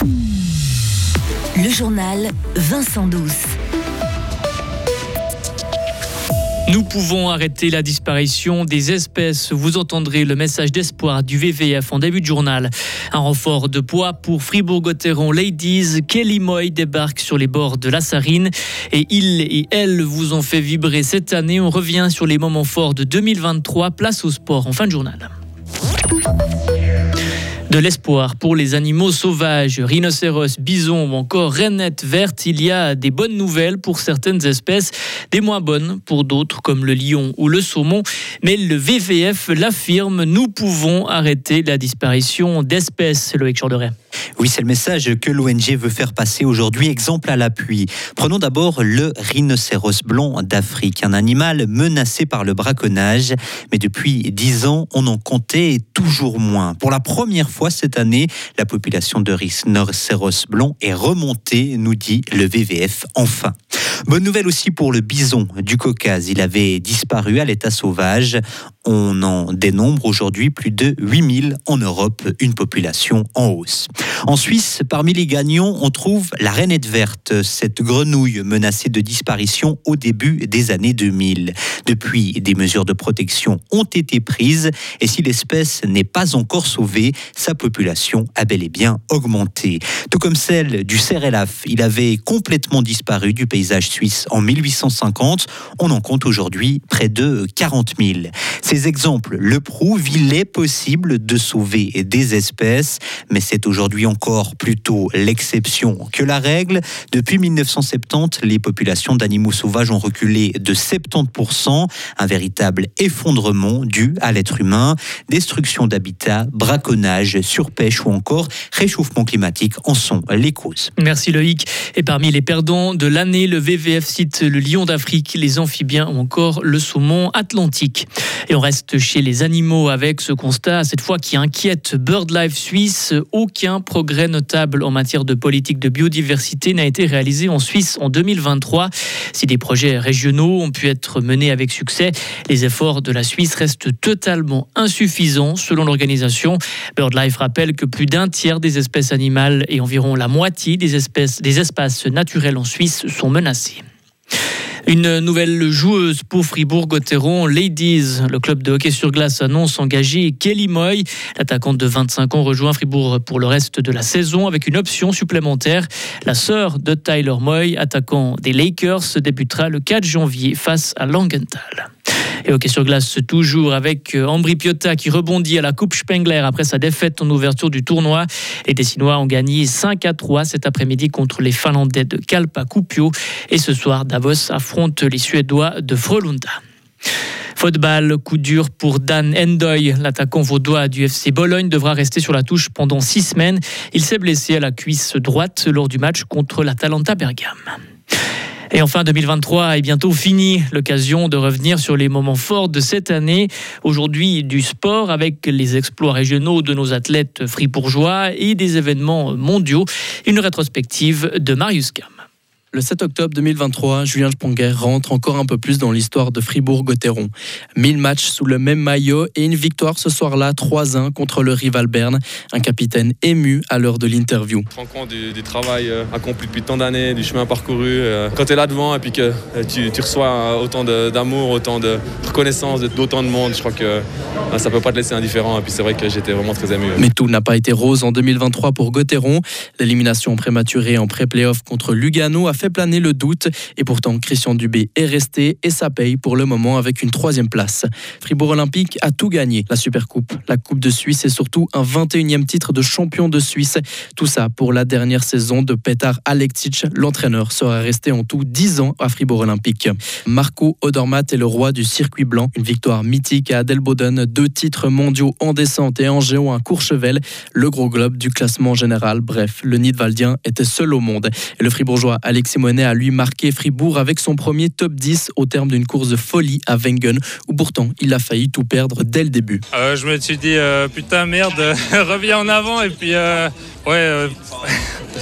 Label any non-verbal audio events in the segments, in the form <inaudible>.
Le journal Vincent Douce. Nous pouvons arrêter la disparition des espèces. Vous entendrez le message d'espoir du VVF en début de journal. Un renfort de poids pour Fribourg-Gotteron Ladies. Kelly Moy débarque sur les bords de la Sarine et il et elle vous ont fait vibrer cette année. On revient sur les moments forts de 2023. Place au sport en fin de journal. De l'espoir pour les animaux sauvages, rhinocéros, bisons ou encore rainettes vertes, il y a des bonnes nouvelles pour certaines espèces, des moins bonnes pour d'autres comme le lion ou le saumon. Mais le VVF l'affirme, nous pouvons arrêter la disparition d'espèces, Loïc Chorderet. Oui, c'est le message que l'ONG veut faire passer aujourd'hui, exemple à l'appui. Prenons d'abord le rhinocéros blanc d'Afrique, un animal menacé par le braconnage. Mais depuis dix ans, on en comptait toujours moins. Pour la première fois cette année, la population de rhinocéros blanc est remontée, nous dit le VVF enfin. Bonne nouvelle aussi pour le bison du Caucase. Il avait disparu à l'état sauvage. On en dénombre aujourd'hui plus de 8000 en Europe, une population en hausse. En Suisse, parmi les gagnants, on trouve la rainette verte, cette grenouille menacée de disparition au début des années 2000. Depuis, des mesures de protection ont été prises et si l'espèce n'est pas encore sauvée, sa population a bel et bien augmenté. Tout comme celle du cerelaf, il avait complètement disparu du paysage suisse en 1850. On en compte aujourd'hui près de 40 000. Ces exemples le prouvent, il est possible de sauver des espèces, mais c'est aujourd'hui encore plutôt l'exception que la règle. Depuis 1970, les populations d'animaux sauvages ont reculé de 70%, un véritable effondrement dû à l'être humain, destruction d'habitats, braconnage, surpêche ou encore réchauffement climatique en sont les causes. Merci Loïc. Et parmi les perdants de l'année, le VVF cite le lion d'Afrique, les amphibiens ou encore le saumon atlantique. Reste chez les animaux avec ce constat, cette fois qui inquiète BirdLife Suisse. Aucun progrès notable en matière de politique de biodiversité n'a été réalisé en Suisse en 2023. Si des projets régionaux ont pu être menés avec succès, les efforts de la Suisse restent totalement insuffisants selon l'organisation. BirdLife rappelle que plus d'un tiers des espèces animales et environ la moitié des espèces des espaces naturels en Suisse sont menacés. Une nouvelle joueuse pour Fribourg-Gotteron, Ladies. Le club de hockey sur glace annonce engager Kelly Moy. L'attaquante de 25 ans rejoint Fribourg pour le reste de la saison avec une option supplémentaire. La sœur de Tyler Moy, attaquant des Lakers, débutera le 4 janvier face à Langenthal. Et hockey sur glace toujours avec euh, Ambri Piotta qui rebondit à la Coupe Spengler après sa défaite en ouverture du tournoi. Les Dessinois ont gagné 5 à 3 cet après-midi contre les Finlandais de Kalpa Kupio. Et ce soir, Davos affronte les Suédois de Frölunda. Football, coup dur pour Dan Endoy. L'attaquant vaudois du FC Bologne devra rester sur la touche pendant six semaines. Il s'est blessé à la cuisse droite lors du match contre l'Atalanta Bergame. Et enfin, 2023 est bientôt fini. L'occasion de revenir sur les moments forts de cette année. Aujourd'hui, du sport avec les exploits régionaux de nos athlètes fribourgeois et des événements mondiaux. Une rétrospective de Marius Kam. Le 7 octobre 2023, Julien Sponger rentre encore un peu plus dans l'histoire de Fribourg-Gotteron. 1000 matchs sous le même maillot et une victoire ce soir-là 3-1 contre le rival Berne. Un capitaine ému à l'heure de l'interview. Tu te rends compte du, du travail euh, accompli depuis tant d'années, du chemin parcouru. euh, Quand tu es là devant et puis que euh, tu, tu reçois autant d'amour, autant de reconnaissance d'autant de monde, je crois que ça peut pas te laisser indifférent. Et puis c'est vrai que j'étais vraiment très ému. Mais tout n'a pas été rose en 2023 pour Gotteron. L'élimination prématurée en pré-playoff contre Lugano a fait planer le doute. Et pourtant, Christian Dubé est resté et ça paye pour le moment avec une troisième place. Fribourg Olympique a tout gagné. La Supercoupe, la Coupe de Suisse et surtout un 21e titre de champion de Suisse. Tout ça pour la dernière saison de Petar Alektic. L'entraîneur sera resté en tout 10 ans à Fribourg Olympique. Marco Odermatt est le roi du circuit blanc. Une victoire mythique à Adelboden. Deux titres mondiaux en descente et en géant à Courchevel. Le gros globe du classement général. Bref, le Nidwaldien était seul au monde. Et le fribourgeois Alexis Monet a lui marqué Fribourg avec son premier top 10 au terme d'une course folie à Wengen, où pourtant il a failli tout perdre dès le début. Euh, je me suis dit, euh, putain, merde, <laughs> reviens en avant. Et puis, euh, Ouais,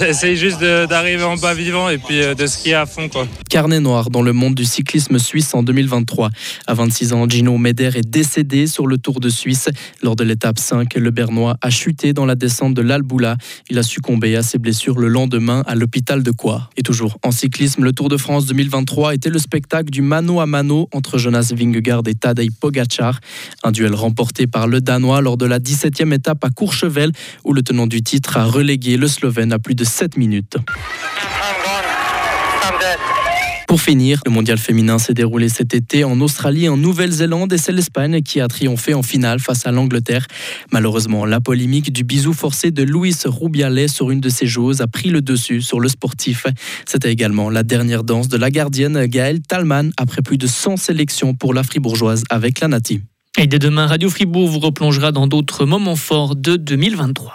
<laughs> essaye juste d'arriver en bas vivant et puis euh, de skier à fond. Quoi. Carnet noir dans le monde du cyclisme suisse en 2023. À 26 ans, Gino Meder est décédé sur le Tour de Suisse. Lors de l'étape 5, le Bernois a chuté dans la descente de l'Alboula. Il a succombé à ses blessures le lendemain à l'hôpital de Coire. Et toujours en cyclisme, le Tour de France 2023 était le spectacle du mano à mano entre Jonas Vingegaard et Tadej Pogacar. Un duel remporté par le Danois lors de la 17e étape à Courchevel où le tenant du titre a relégué le Slovène à plus de 7 minutes. Pour finir, le mondial féminin s'est déroulé cet été en Australie en Nouvelle-Zélande et c'est l'Espagne qui a triomphé en finale face à l'Angleterre. Malheureusement, la polémique du bisou forcé de Luis Rubiales sur une de ses joueuses a pris le dessus sur le sportif. C'était également la dernière danse de la gardienne Gaëlle Talman après plus de 100 sélections pour la fribourgeoise avec la Nati. Et dès demain, Radio Fribourg vous replongera dans d'autres moments forts de 2023.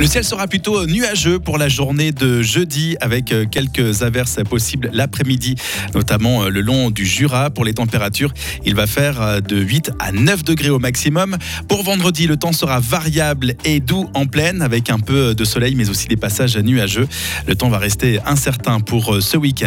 Le ciel sera plutôt nuageux pour la journée de jeudi avec euh, quelques averses possibles l'après-midi, notamment euh, le long du Jura. Pour les températures, il va faire euh, de 8 à 9 degrés au maximum. Pour vendredi, le temps sera variable et doux en pleine avec un peu de soleil mais aussi des passages nuageux. Le temps va rester incertain pour ce week-end.